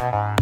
Bye.